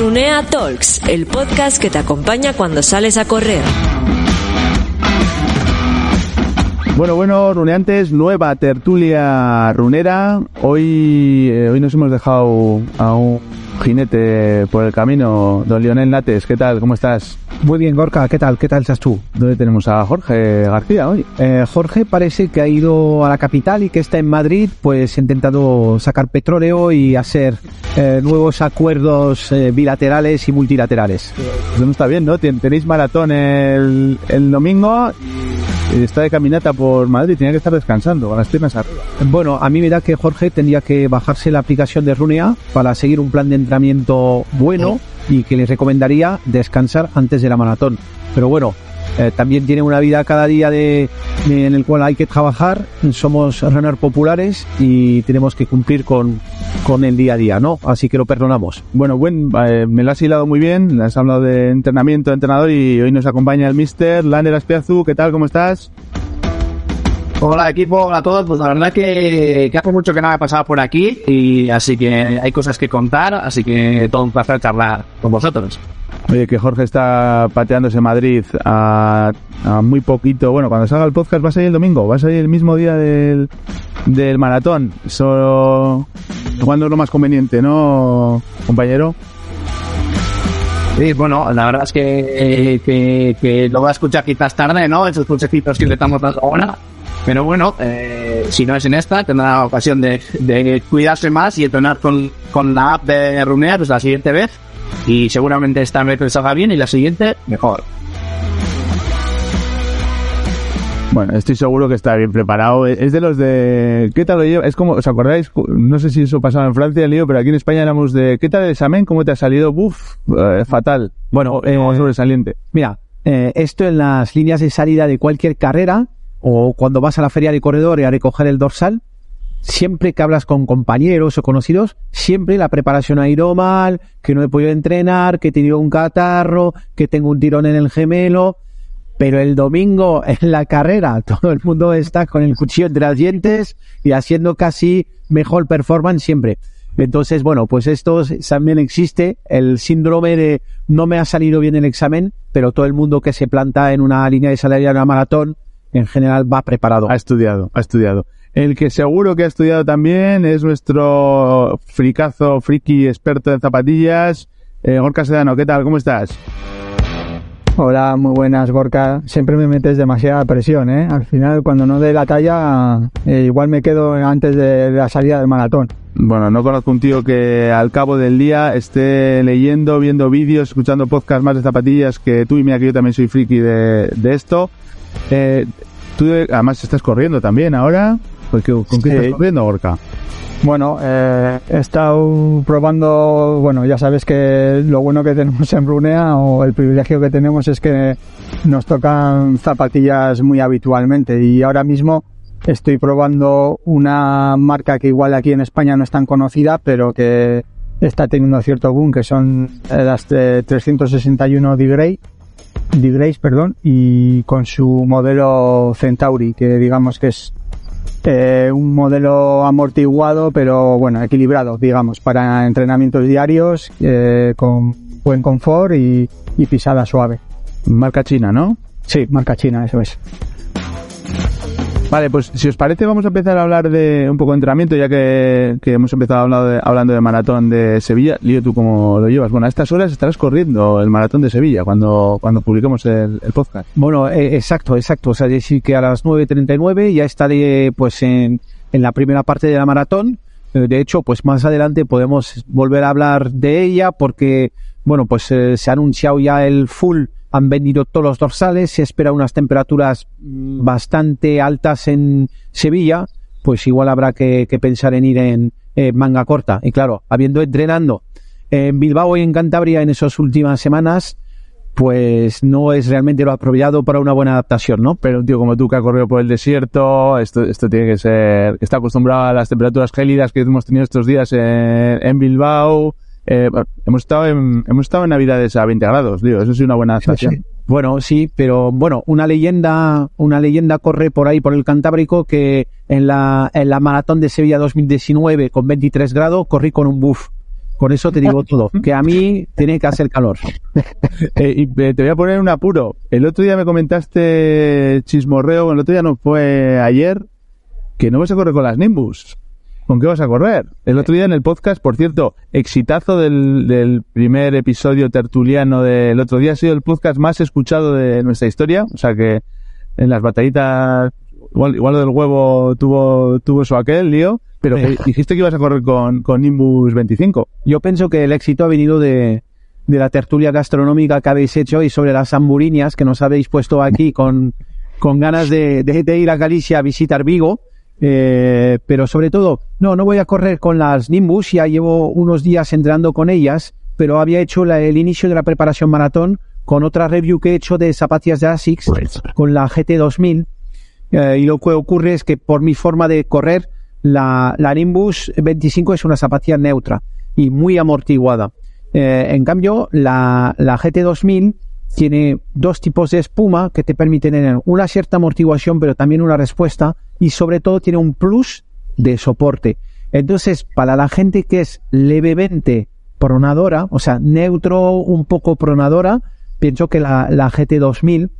Runea Talks, el podcast que te acompaña cuando sales a correr. Bueno, bueno, runeantes, nueva tertulia runera. Hoy, eh, hoy nos hemos dejado a un jinete por el camino, don Lionel Nates. ¿Qué tal? ¿Cómo estás? Muy bien, Gorka, ¿qué tal? ¿Qué tal estás tú? ¿Dónde tenemos a Jorge García hoy? Eh, Jorge parece que ha ido a la capital y que está en Madrid, pues ha intentado sacar petróleo y hacer eh, nuevos acuerdos eh, bilaterales y multilaterales. Pues no está bien, ¿no? Ten- Tenéis maratón el, el domingo está de caminata por Madrid. Tenía que estar descansando, con las piernas arriba. Bueno, a mí me da que Jorge tendría que bajarse la aplicación de Runea para seguir un plan de entrenamiento bueno y que le recomendaría descansar antes de la maratón. Pero bueno, eh, también tiene una vida cada día de, de- en el cual hay que trabajar. Somos runner populares y tenemos que cumplir con, con el día a día, ¿no? Así que lo perdonamos. Bueno, buen, eh, me lo has hilado muy bien. Has hablado de entrenamiento, de entrenador y hoy nos acompaña el Mister Lander Aspiazu. ¿Qué tal? ¿Cómo estás? Hola equipo, hola a todos. Pues la verdad que, que hace mucho que no me he pasado por aquí y así que hay cosas que contar, así que todo un placer charlar con vosotros. Oye, que Jorge está pateándose Madrid a, a muy poquito. Bueno, cuando salga el podcast va a salir el domingo, va a salir el mismo día del, del maratón. Solo cuando es lo más conveniente, ¿no, compañero? Sí, bueno, la verdad es que, que, que lo voy a escuchar quizás tarde, ¿no? Esos consejitos que le estamos dando ahora. Pero bueno, eh, si no es en esta, tendrá ocasión de, de cuidarse más y entrenar con, con la app de Runear pues la siguiente vez. Y seguramente esta vez le salga bien y la siguiente mejor. Bueno, estoy seguro que está bien preparado. Es de los de... ¿Qué tal lo lleva? Es como, ¿os acordáis? No sé si eso pasaba en Francia, el lío, pero aquí en España éramos de... ¿Qué tal el examen? ¿Cómo te ha salido? Buf, eh, fatal. Bueno, eh, Como sobresaliente. Mira, eh, esto en las líneas de salida de cualquier carrera o cuando vas a la feria de corredor a recoger el dorsal, siempre que hablas con compañeros o conocidos, siempre la preparación ha ido mal, que no he podido entrenar, que he tenido un catarro, que tengo un tirón en el gemelo. Pero el domingo en la carrera todo el mundo está con el cuchillo entre las dientes y haciendo casi mejor performance siempre. Entonces, bueno, pues esto también existe, el síndrome de no me ha salido bien el examen, pero todo el mundo que se planta en una línea de salida de una maratón, en general va preparado. Ha estudiado, ha estudiado. El que seguro que ha estudiado también es nuestro fricazo, friki experto en zapatillas, eh, Gorka Sedano. ¿Qué tal? ¿Cómo estás? Hola, muy buenas, Gorka. Siempre me metes demasiada presión, ¿eh? Al final, cuando no dé la talla, eh, igual me quedo antes de la salida del maratón. Bueno, no conozco un tío que al cabo del día esté leyendo, viendo vídeos, escuchando podcasts más de zapatillas que tú y mira que yo también soy friki de, de esto. Eh, tú además estás corriendo también ahora. Porque, ¿Con qué Sí. estás corriendo, Gorka? Bueno, eh, he estado probando, bueno, ya sabes que lo bueno que tenemos en Brunea o el privilegio que tenemos es que nos tocan zapatillas muy habitualmente y ahora mismo estoy probando una marca que igual aquí en España no es tan conocida, pero que está teniendo cierto boom, que son eh, las de 361 D-Gray, D-Grays, perdón, y con su modelo Centauri, que digamos que es eh, un modelo amortiguado, pero bueno, equilibrado, digamos, para entrenamientos diarios, eh, con buen confort y, y pisada suave. Marca china, ¿no? Sí, marca china, eso es. Vale, pues si os parece vamos a empezar a hablar de un poco de entrenamiento, ya que, que hemos empezado hablando de, hablando de maratón de Sevilla. Lío, ¿tú cómo lo llevas? Bueno, a estas horas estarás corriendo el maratón de Sevilla cuando, cuando publiquemos el, podcast. Bueno, eh, exacto, exacto. O sea, decir que a las 9.39 ya estaré pues en, en la primera parte de la maratón. Eh, De hecho, pues más adelante podemos volver a hablar de ella porque, bueno, pues eh, se ha anunciado ya el full han vendido todos los dorsales, se espera unas temperaturas mm, bastante altas en Sevilla, pues igual habrá que, pensar en ir en manga corta. Y claro, habiendo entrenando en Bilbao y en Cantabria en esas últimas semanas, pues no es realmente lo apropiado para una buena adaptación, ¿no? Pero un tío como tú que ha corrido por el desierto, esto, esto tiene que ser, está acostumbrado a las temperaturas gélidas que hemos tenido estos días en Bilbao. Eh, hemos estado en, hemos estado en Navidades a 20 grados, tío, eso sí una buena adaptación. Sí. Bueno, sí, pero bueno, una leyenda, una leyenda corre por ahí por el Cantábrico que en la, en la maratón de Sevilla 2019 con 23 grados corrí con un buff. Con eso te digo todo, que a mí tiene que hacer calor. Eh, y eh, te voy a poner un apuro. El otro día me comentaste chismorreo, el otro día no fue ayer, que no vas a correr con las Nimbus. ¿Con qué vas a correr? El otro día en el podcast, por cierto, exitazo del, del primer episodio tertuliano del otro día, ha sido el podcast más escuchado de nuestra historia. O sea que en las batallitas, igual, igual lo del huevo tuvo, tuvo su aquel lío, pero eh, dijiste que ibas a correr con, con Nimbus 25. Yo pienso que el éxito ha venido de, de la tertulia gastronómica que habéis hecho y sobre las hamburiñas que nos habéis puesto aquí con, con ganas de, de- de ir a Galicia a visitar Vigo. Eh, pero sobre todo, no, no voy a correr con las Nimbus, ya llevo unos días entrenando con ellas, pero había hecho la- el inicio de la preparación maratón con otra review que he hecho de zapatillas de ASICS con la GT2000. Eh, y lo que ocurre es que por mi forma de correr, la, la Nimbus 25 es una zapatilla neutra y muy amortiguada. Eh, en cambio, la, la GT2000 tiene dos tipos de espuma que te permiten tener una cierta amortiguación, pero también una respuesta y sobre todo tiene un plus de soporte. Entonces, para la gente que es levemente pronadora, o sea, neutro un poco pronadora, pienso que la, la GT2000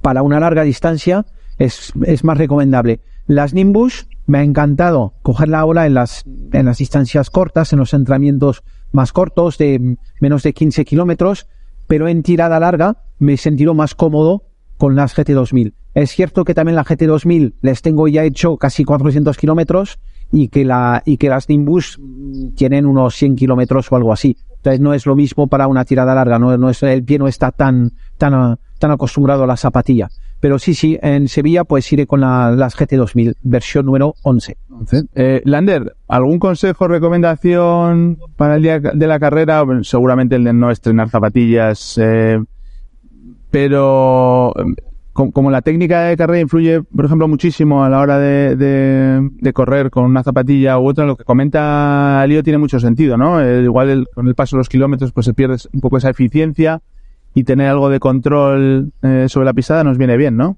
para una larga distancia es, más recomendable. Las Nimbus me ha encantado cogerla ahora en las, en las distancias cortas, en los entrenamientos más cortos de menos de 15 kilómetros, pero en tirada larga me he sentido más cómodo con las GT2000. Es cierto que también la GT2000 les tengo ya hecho casi 400 kilómetros y que y que las Nimbus mm, tienen unos 100 kilómetros o algo así. Entonces no es lo mismo para una tirada larga, no, no es el pie no está tan tan tan acostumbrado a la zapatilla. Pero sí, sí, en Sevilla pues iré con la- las GT2000, versión número 11. Eh, Lander, ¿algún consejo, recomendación para el día de la carrera? Seguramente el de no estrenar zapatillas, eh, pero com- como la técnica de carrera influye, por ejemplo, muchísimo a la hora de correr con una zapatilla u otra, lo que comenta Lío tiene mucho sentido, ¿no? Eh, igual el- con el paso de los kilómetros pues se pierde un poco esa eficiencia y tener algo de control eh, sobre la pisada nos viene bien, ¿no?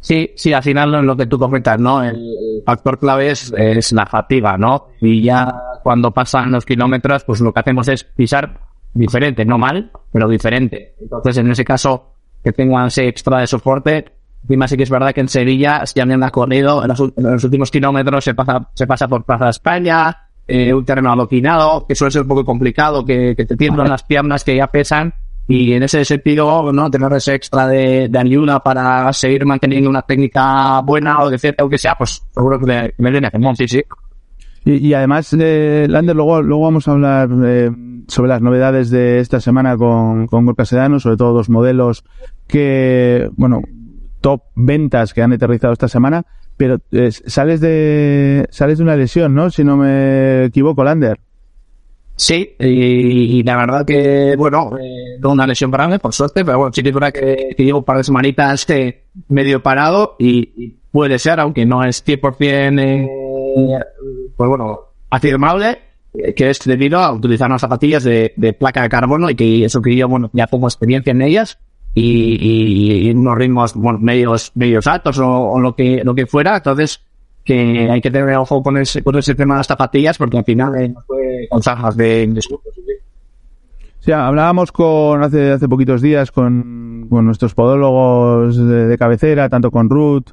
Sí, sí, al final lo que tú comentas, ¿no? El factor clave es, es la fatiga, ¿no? Y ya cuando pasan los kilómetros, pues lo que hacemos es pisar diferente, no mal, pero diferente. Entonces, en ese caso, que tengan ese extra de soporte, encima sí que es verdad que en Sevilla, si alguien ha corrido, en los, en los últimos kilómetros se pasa, se pasa por Plaza España, eh, un terreno adoquinado, que suele ser un poco complicado, que, que te tiemblan las piernas que ya pesan, y en ese sentido, ¿no? Tener ese extra de, de ayuda para seguir manteniendo una técnica buena o de cierta o que sea, pues seguro que me, viene genial, sí, sí. Y, y además, eh, Lander, luego, luego vamos a hablar eh, sobre las novedades de esta semana con, con Gorka Sedano, sobre todo dos modelos que, bueno, top ventas que han aterrizado esta semana, pero eh, sales de sales de una lesión, ¿no? Si no me equivoco, Lander. Sí, y, y la verdad que, bueno, eh, una lesión grave, por suerte, pero bueno, sí que es verdad que, que llevo un par de semanitas eh, medio parado y, y puede ser, aunque no es 100% eh, pues bueno, afirmable, eh, que es debido a utilizar unas zapatillas de, de placa de carbono y que eso que yo, bueno, ya pongo experiencia en ellas y, y, y unos ritmos, bueno, medios, medios altos o, o lo que, lo que fuera, entonces, que hay que tener ojo con ese, con ese tema de las zapatillas porque al final eh, nos puede causar más de. O sea, hablábamos con hace, poquitos días con, con nuestros podólogos de, de cabecera, tanto con Ruth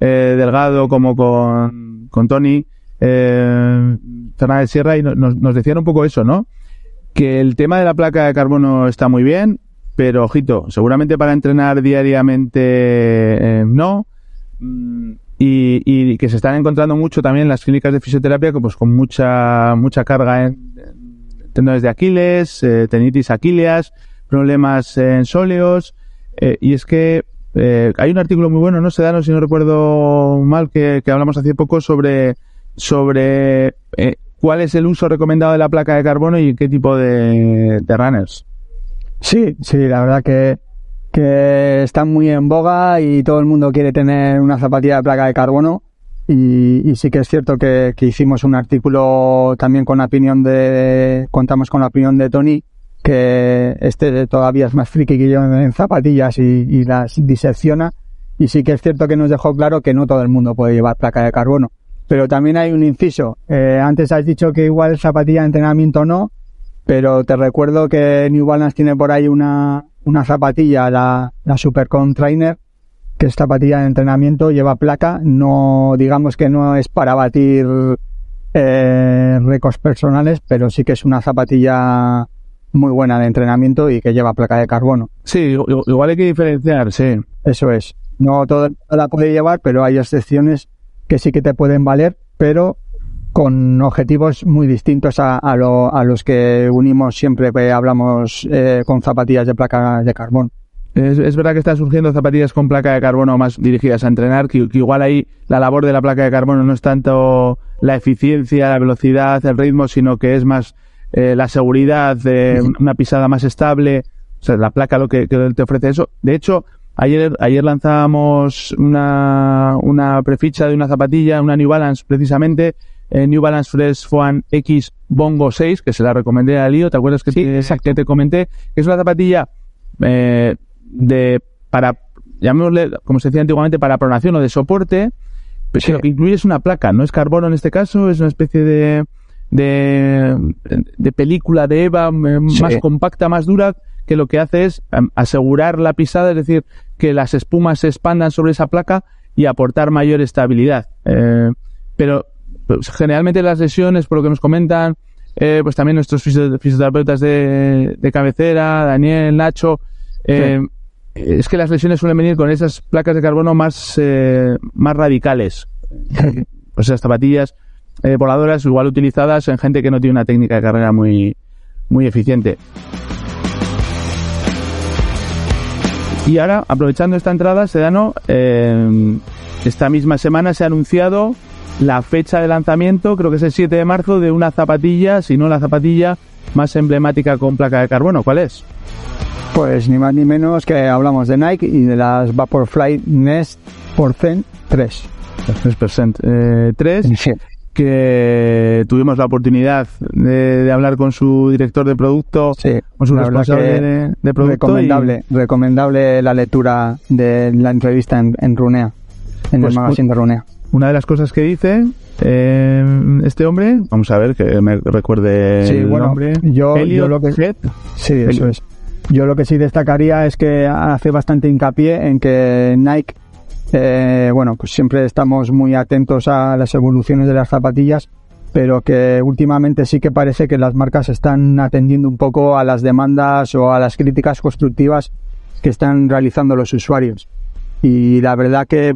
eh, Delgado como con, con Tony eh, Fernández Sierra, y no- nos, nos decían un poco eso, ¿no? Que el tema de la placa de carbono está muy bien, pero ojito, seguramente para entrenar diariamente eh, no. Y, y que se están encontrando mucho también en las clínicas de fisioterapia, que, pues con mucha mucha carga en, en tendones de Aquiles, eh, tendinitis problemas en sóleos. Eh, y es que eh, hay un artículo muy bueno, no sé, Dano, si no recuerdo mal, que, que hablamos hace poco sobre, sobre eh, cuál es el uso recomendado de la placa de carbono y qué tipo de runners. Sí, sí, la verdad que, que está muy en boga y todo el mundo quiere tener una zapatilla de placa de carbono. Y, y sí que es cierto que, que hicimos un artículo también con la opinión de, contamos con la opinión de Tony, que este todavía es más friki que yo en zapatillas y, y las disecciona. Y sí que es cierto que nos dejó claro que no todo el mundo puede llevar placa de carbono. Pero también hay un inciso. Eh, antes has dicho que igual zapatilla de entrenamiento no, pero te recuerdo que New Balance tiene por ahí una, una zapatilla, la, la Supercon Trainer, que es zapatilla de entrenamiento, lleva placa, no, digamos que no es para batir eh, récords personales, pero sí que es una zapatilla muy buena de entrenamiento y que lleva placa de carbono. Sí, igual hay que diferenciar, sí. Eso es. No mundo la puede llevar, pero hay excepciones que sí que te pueden valer, pero con objetivos muy distintos a, a, lo, a los que unimos siempre que hablamos eh, con zapatillas de placa de carbono. Es, es, verdad que están surgiendo zapatillas con placa de carbono más dirigidas a entrenar, que, que, igual ahí la labor de la placa de carbono no es tanto la eficiencia, la velocidad, el ritmo, sino que es más eh, la seguridad de una pisada más estable. O sea, la placa lo que, que te ofrece eso. De hecho, ayer, ayer lanzábamos una, una preficha de una zapatilla, una New Balance precisamente, eh, New Balance Fresh One X Bongo 6, que se la recomendé a Lío, ¿te acuerdas que, Sí, te, exacto. que te comenté? Que es una zapatilla eh, de para llamémosle, como se decía antiguamente, para pronación o de soporte, pero Sí. lo que incluye es una placa, no es carbono en este caso, es una especie de de, de película de EVA eh, Sí. más compacta, más dura, que lo que hace es asegurar la pisada, es decir, que las espumas se expandan sobre esa placa y aportar mayor estabilidad. Eh, pero pues, generalmente las lesiones, por lo que nos comentan, eh, pues también nuestros fisio- fisioterapeutas de, de cabecera, Daniel, Nacho, eh, es que las lesiones suelen venir con esas placas de carbono más, eh, más radicales. Pues esas zapatillas eh, voladoras igual utilizadas en gente que no tiene una técnica de carrera muy, muy eficiente. Y ahora, aprovechando esta entrada, Sedano, eh, esta misma semana se ha anunciado la fecha de lanzamiento, creo que es el 7 de marzo, de una zapatilla, si no la zapatilla más emblemática con placa de carbono. ¿Cuál es? Pues ni más ni menos que hablamos de Nike y de las Vaporfly Nest Porcent 3. 3%. Eh, 3, que tuvimos la oportunidad de, de hablar con su director de producto, Sí, con su responsable de, de producto. recomendable, recomendable la lectura de la entrevista en, en Runea, en Pues el magazine de Runea. Una de las cosas que dice eh, este hombre, vamos a ver que me recuerde Sí, el bueno, nombre. yo- Elliot yo lo que- Head. Sí, eso es. Yo lo que sí destacaría es que hace bastante hincapié en que Nike, eh, bueno, pues siempre estamos muy atentos a las evoluciones de las zapatillas, pero que últimamente sí que parece que las marcas están atendiendo un poco a las demandas o a las críticas constructivas que están realizando los usuarios. Y la verdad que,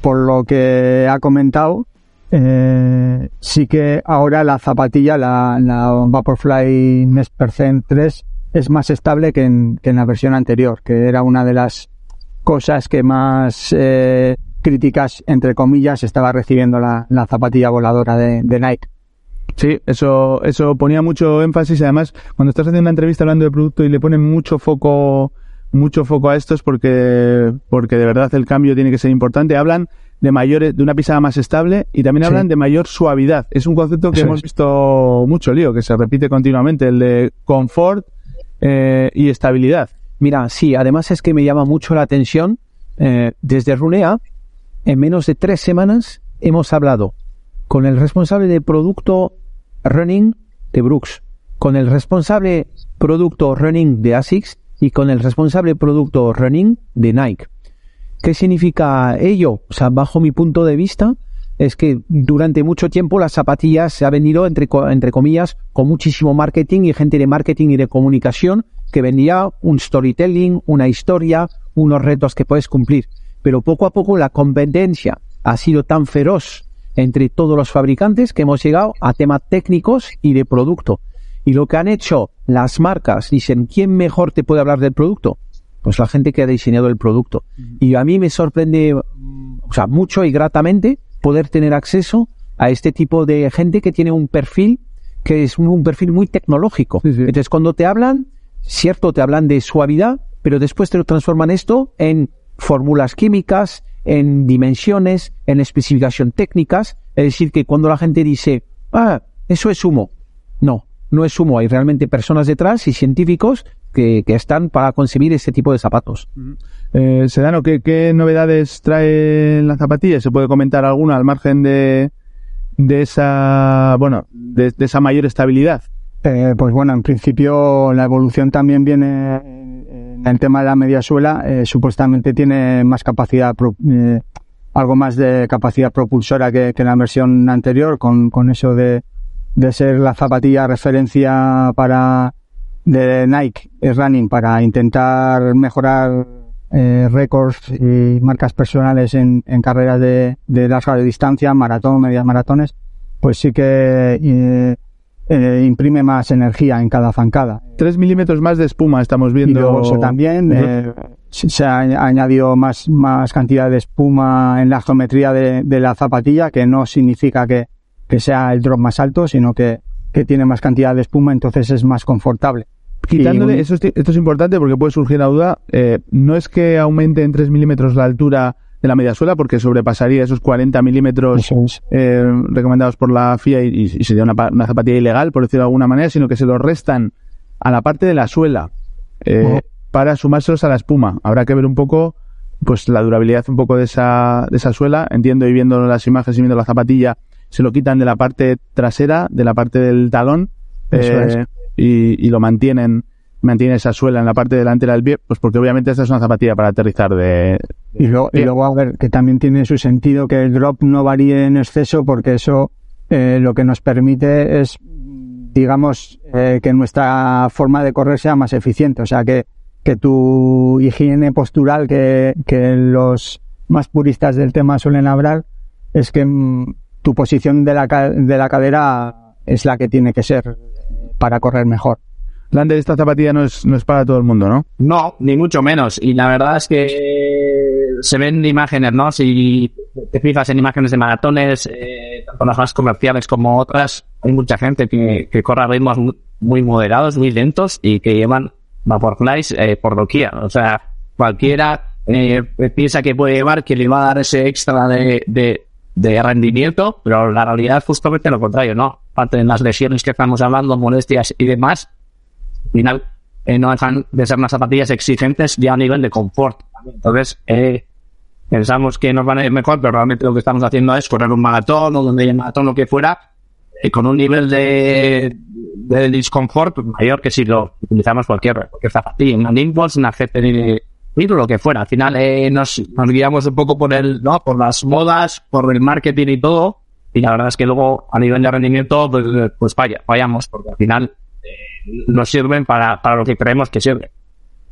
por lo que ha comentado, eh, sí que ahora la zapatilla, la, la Vaporfly Nest Percent 3, es más estable que en, la versión anterior, que era una de las cosas que más eh, críticas, entre comillas, estaba recibiendo la, la zapatilla voladora de, de Nike. Sí, eso, eso ponía mucho énfasis. Además, cuando estás haciendo una entrevista hablando de producto y le ponen mucho foco, mucho foco a esto es porque, porque de verdad el cambio tiene que ser importante. Hablan de mayores, de una pisada más estable y también Sí. hablan de mayor suavidad. Es un concepto que Eso hemos es. visto mucho, lío, que se repite continuamente, el de confort eh, y estabilidad. Mira, sí, además es que me llama mucho la atención. eh, desde Runea, en menos de tres semanas, hemos hablado con el responsable de producto running de Brooks, con el responsable producto running de ASICS y con el responsable producto running de Nike. ¿Qué significa ello? O sea, bajo mi punto de vista, es que durante mucho tiempo las zapatillas se ha vendido, entre, entre comillas, con muchísimo marketing y gente de marketing y de comunicación que vendía un storytelling, una historia, unos retos que puedes cumplir. Pero poco a poco la competencia ha sido tan feroz entre todos los fabricantes que hemos llegado a temas técnicos y de producto. Y lo que han hecho las marcas, dicen, ¿quién mejor te puede hablar del producto? Pues la gente que ha diseñado el producto. Y a mí me sorprende, o sea, mucho y gratamente poder tener acceso a este tipo de gente que tiene un perfil que es un, un perfil muy tecnológico. Sí, sí. Entonces, cuando te hablan, cierto, te hablan de suavidad, pero después te lo transforman esto en fórmulas químicas, en dimensiones, en especificación técnicas. Es decir, que cuando la gente dice, ah, eso es humo. No, no es humo. Hay realmente personas detrás y científicos que, que están para concebir este tipo de zapatos. Eh, Sedano, ¿qué, ¿qué novedades trae la zapatilla? ¿Se puede comentar alguna al margen de, de esa, bueno, de, de esa mayor estabilidad? Eh, pues bueno, en principio la evolución también viene en el tema de la media suela. eh, supuestamente tiene más capacidad, pro- eh, algo más de capacidad propulsora que, que la versión anterior, con, con eso de, de ser la zapatilla referencia para de Nike es running para intentar mejorar eh, récords y marcas personales en, en carreras de, de larga distancia, maratón, medias maratones, pues sí que eh, eh, imprime más energía en cada zancada. 3 milímetros más de espuma estamos Y viendo. luego también eh, se se ha añadido más, más cantidad de espuma en la geometría de, de la zapatilla, que no significa que, que sea el drop más alto, sino que, que tiene más cantidad de espuma, entonces es más confortable. Quitándole, Y eso es- esto es importante porque puede surgir la duda, eh, no es que aumente en 3 milímetros la altura de la media suela porque sobrepasaría esos 40 milímetros es. eh, recomendados por la FIA y, y sería una, pa- una zapatilla ilegal, por decirlo de alguna manera, sino que se lo restan a la parte de la suela eh, para sumárselos a la espuma. Habrá que ver un poco pues la durabilidad un poco de esa, de esa suela. Entiendo y viendo las imágenes y viendo la zapatilla, se lo quitan de la parte trasera, de la parte del talón eh, es. y, y lo mantienen mantiene esa suela en la parte delantera del pie, pues porque obviamente esta es una zapatilla para aterrizar de... Y luego, y luego, a ver, que también tiene su sentido que el drop no varíe en exceso porque eso eh, lo que nos permite es, digamos, eh, que nuestra forma de correr sea más eficiente. O sea, que, que tu higiene postural, que, que los más puristas del tema suelen hablar, es que mm, tu posición de la, ca- de la cadera es la que tiene que ser para correr mejor. Lander, esta zapatilla no es, no es para todo el mundo, ¿no? No, ni mucho menos. Y la verdad es que se ven imágenes, ¿no? Si te fijas en imágenes de maratones, eh, tanto las más comerciales como otras, hay mucha gente que, que corre a ritmos mu- muy moderados, muy lentos y que llevan Vaporflies eh, por doquier. O sea, cualquiera eh, piensa que puede llevar que le va a dar ese extra de, de, de rendimiento, pero la realidad es justamente lo contrario, ¿no? Aparte de las lesiones que estamos hablando, molestias y demás, al final eh, no dejan de ser unas zapatillas exigentes ya a nivel de confort. Entonces, eh, pensamos que nos van a ir mejor, pero realmente lo que estamos haciendo es correr un maratón o donde haya maratón, lo que fuera, eh, con un nivel de, de disconfort mayor que si lo utilizamos cualquier, cualquier zapatilla, una Impulse, una GT lo que fuera. Al final eh, nos, nos guiamos un poco por el, ¿no? por las modas, por el marketing y todo, y la verdad es que luego a nivel de rendimiento pues, pues falla, fallamos, porque al final eh, nos sirven para, para lo que creemos que sirve.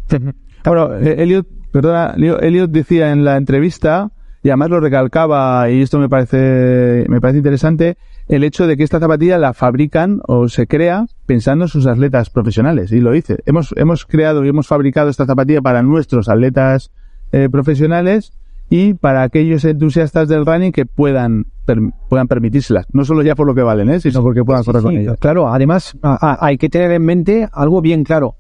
Bueno, eh, Elliot, perdona, Elliot decía en la entrevista, y además lo recalcaba, y esto me parece, me parece interesante, el hecho de que esta zapatilla la fabrican o se crea pensando en sus atletas profesionales, y lo dice. Hemos, hemos creado y hemos fabricado esta zapatilla para nuestros atletas eh, profesionales y para aquellos entusiastas del running que puedan, per- puedan permitírselas. No solo ya por lo que valen, ¿eh? sino porque puedan correr con Sí, ellas. Claro, además a- a- hay que tener en mente algo bien claro.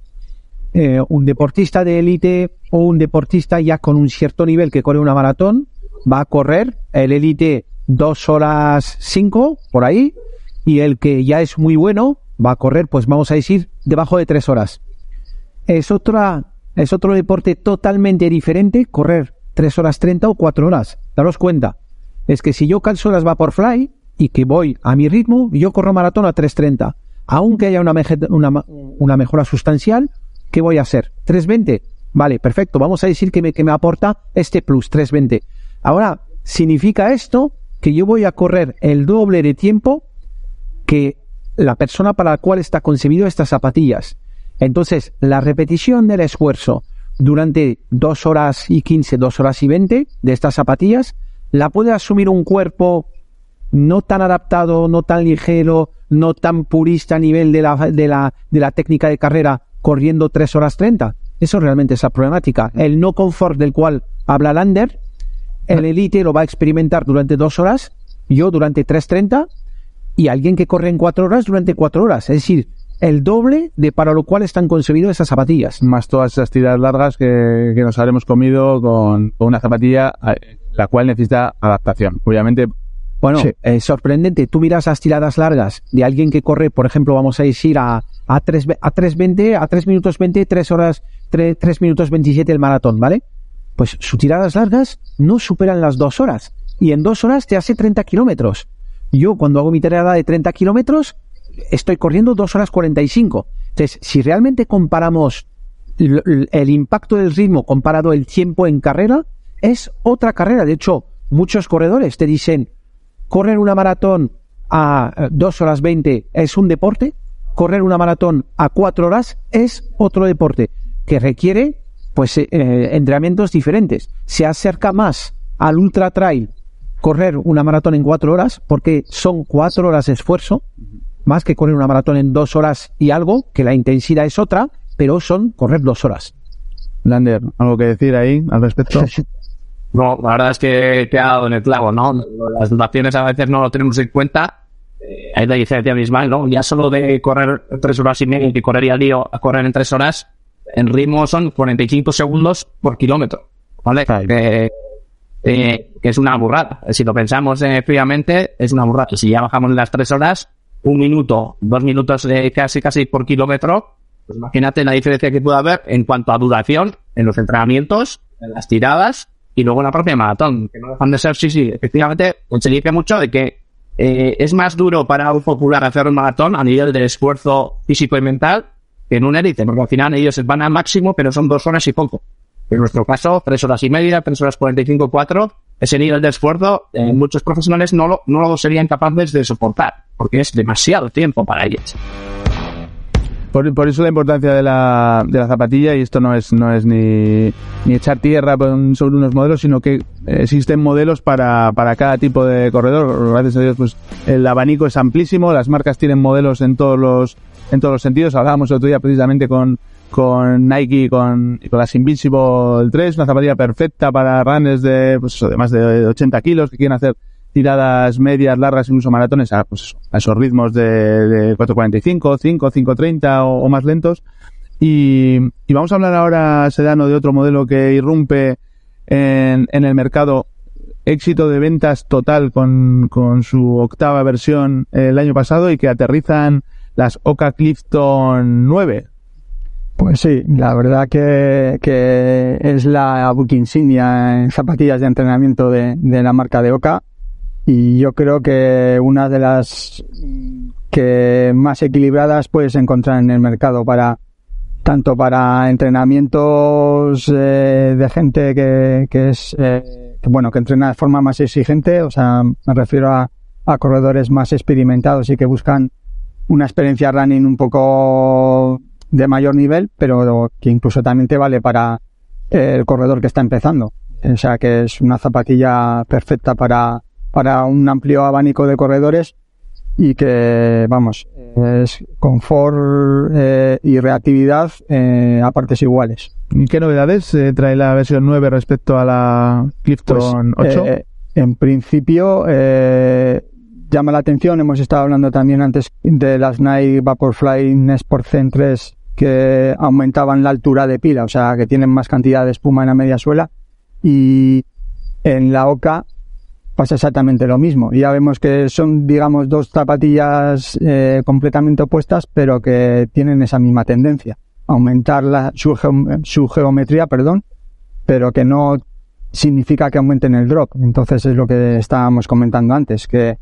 Eh, un deportista de élite o un deportista ya con un cierto nivel que corre una maratón va a correr el élite dos horas cinco por ahí y el que ya es muy bueno va a correr pues vamos a decir debajo de tres horas. Es otra es otro deporte totalmente diferente correr tres horas treinta o cuatro horas. Daros cuenta es que si yo calzo las Vaporfly y que voy a mi ritmo, yo corro maratón a 3.30. Aunque haya una, una, una mejora sustancial, ¿qué voy a hacer? ¿3.20? Vale, perfecto. Vamos a decir que me, que me aporta este plus, 3.20. Ahora, ¿significa esto que yo voy a correr el doble de tiempo que la persona para la cual está concebido estas zapatillas? Entonces, la repetición del esfuerzo durante dos horas y 15, dos horas y 20 de estas zapatillas, la puede asumir un cuerpo no tan adaptado, no tan ligero, no tan purista a nivel de la, de la, de la técnica de carrera corriendo 3 horas 30. Eso realmente es la problemática. El no confort del cual habla Lander, el elite lo va a experimentar durante dos horas, yo durante 3.30 y alguien que corre en cuatro horas durante cuatro horas. Es decir, el doble de para lo cual están concebidas esas zapatillas. Más todas esas tiras largas que, que nos habremos comido con, con una zapatilla eh, la cual necesita adaptación. Obviamente, Bueno, sorprendente. Tú miras las tiradas largas de alguien que corre, por ejemplo, vamos a decir a, a 3, a 3.20, a 3 minutos 20, 3 horas, 3, 3 minutos 27 el maratón, ¿vale? Pues sus tiradas largas no superan las dos horas. Y en dos horas te hace 30 kilómetros. Yo cuando hago mi tirada de 30 kilómetros, estoy corriendo dos horas 45. Entonces, si realmente comparamos el impacto del ritmo comparado el tiempo en carrera, es otra carrera. De hecho, muchos corredores te dicen, correr una maratón a eh, dos horas 20 es un deporte, correr una maratón a cuatro horas es otro deporte que requiere pues eh, eh, entrenamientos diferentes. Se acerca más al ultra trail correr una maratón en cuatro horas porque son cuatro horas de esfuerzo más que correr una maratón en dos horas y algo, que la intensidad es otra, pero son correr dos horas. Lander, ¿algo que decir ahí al respecto? No, la verdad es que te ha dado en el clavo, ¿no? Las duraciones a veces no lo tenemos en cuenta. Eh, hay la diferencia abismal, ¿no? Ya solo de correr tres horas y media que correría al día a correr en tres horas, en ritmo son 45 segundos por kilómetro, ¿vale? Eh, eh, que es una burrada. Si lo pensamos eh, fríamente, es una burrada. Si ya bajamos las tres horas, un minuto, dos minutos eh, casi casi por kilómetro, pues imagínate la diferencia que puede haber en cuanto a duración en los entrenamientos, en las tiradas y luego en la propia maratón, que no dejan de ser, sí, sí, efectivamente, pues se dice mucho de que eh, es más duro para un popular hacer un maratón a nivel de esfuerzo físico y mental en un élite, porque al final ellos van al máximo, pero son dos horas y poco. En nuestro caso, tres horas y media, tres horas cuarenta y cinco, cuatro, ese nivel de esfuerzo, eh, muchos profesionales no lo, no lo serían capaces de soportar, porque es demasiado tiempo para ellos. Por, por eso la importancia de la, de la zapatilla, y esto no es, no es ni, ni echar tierra sobre unos modelos, sino que existen modelos para, para cada tipo de corredor. Gracias a Dios, pues el abanico es amplísimo, las marcas tienen modelos en todos los, en todos los sentidos. Hablábamos el otro día precisamente con, con Nike con, con las Invincible 3, una zapatilla perfecta para runners de, pues eso, de más de 80 kilos que quieren hacer tiradas medias, largas, incluso maratones, a, pues a esos ritmos de, de 4.45, 5, 5.30 o, o más lentos. Y, y vamos a hablar ahora, Sedano, de otro modelo que irrumpe en, en el mercado. Éxito de ventas total con, con su octava versión el año pasado y que aterrizan las Oka Clifton 9. Pues sí, la verdad que, es la book insignia en zapatillas de entrenamiento de, de la marca de Oka y yo creo que una de las que más equilibradas puedes encontrar en el mercado para tanto para entrenamientos eh, de gente que, que es eh, bueno que entrena de forma más exigente, o sea me refiero a, a corredores más experimentados y que buscan una experiencia running un poco de mayor nivel, pero que incluso también te vale para el corredor que está empezando. O sea que es una zapatilla perfecta para, para un amplio abanico de corredores y que, vamos, es confort eh, y reactividad eh, a partes iguales. ¿Y ¿Qué novedades eh, trae la versión 9 respecto a la Clifton 8? eh, en principio, eh, llama la atención. Hemos estado hablando también antes de las Nike Vaporfly Nesport Zen 3 que aumentaban la altura de pila, o sea, que tienen más cantidad de espuma en la media suela. Y en la Oka pasa exactamente lo mismo. Ya vemos que son, digamos, dos zapatillas eh, completamente opuestas, pero que tienen esa misma tendencia. Aumentar la, su, su geometría, perdón, pero que no significa que aumenten el drop. Entonces es lo que estábamos comentando antes, que,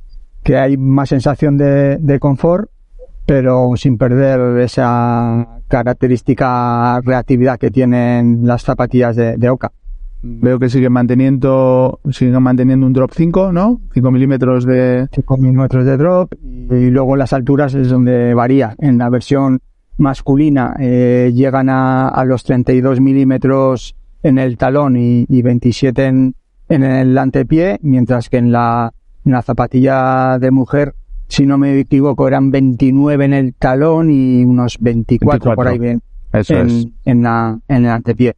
que hay más sensación de, de confort, pero sin perder esa característica reactividad que tienen las zapatillas de, de Oka. Veo que siguen manteniendo, siguen manteniendo un drop 5, ¿no? 5 milímetros de... 5 milímetros de drop y luego las alturas es donde varía. En la versión masculina eh, llegan a, a los 32 milímetros en el talón y, y 27 en, en el antepié, mientras que en la, en la zapatilla de mujer si no me equivoco, eran 29 en el talón y unos 24, por ahí bien, Eso en, es. en, la, en el antepié.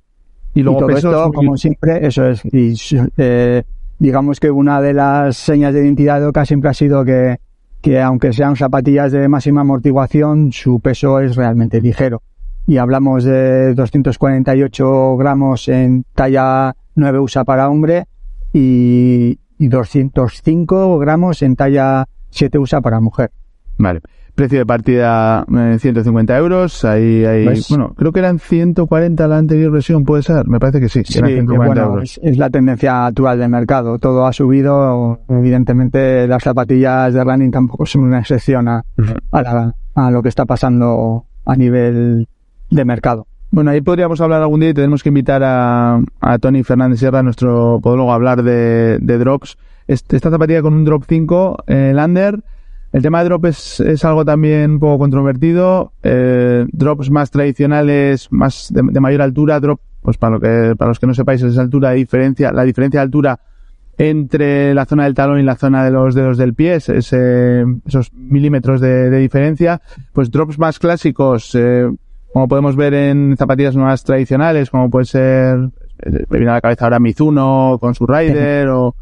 Y luego todo pesos esto, como siempre, eso es. Y eh, digamos que una de las señas de identidad de Oca siempre ha sido que, que aunque sean zapatillas de máxima amortiguación, su peso es realmente ligero. Y hablamos de 248 gramos en talla 9 USA para hombre y, y 205 gramos en talla 7 USA para mujer. Vale. Precio de partida eh, 150 euros. Ahí, ahí, Pues- bueno, creo que eran 140 la anterior versión, puede ser. Me parece que sí. Sí, eran que 140 bueno, euros. es, es la tendencia actual del mercado. Todo ha subido. Evidentemente, las zapatillas de running tampoco son una excepción a, a, la- a lo que está pasando a nivel de mercado. Bueno, ahí podríamos hablar algún día y tenemos que invitar a, a Tony Fernández Sierra, nuestro podólogo, a hablar de, de drops. Este- Esta zapatilla con un drop 5, eh, Lander. El tema de drop es, algo también un poco controvertido. Eh, drops más tradicionales, más de, mayor altura. Drop, pues para, lo que, para los que no sepáis, es altura de diferencia. La diferencia de altura entre la zona del talón y la zona de los dedos del pie, es- es, eh, esos milímetros de, de diferencia. Pues drops más clásicos, eh, como podemos ver en zapatillas más tradicionales, como puede ser, eh, me viene a la cabeza ahora Mizuno con su Rider o,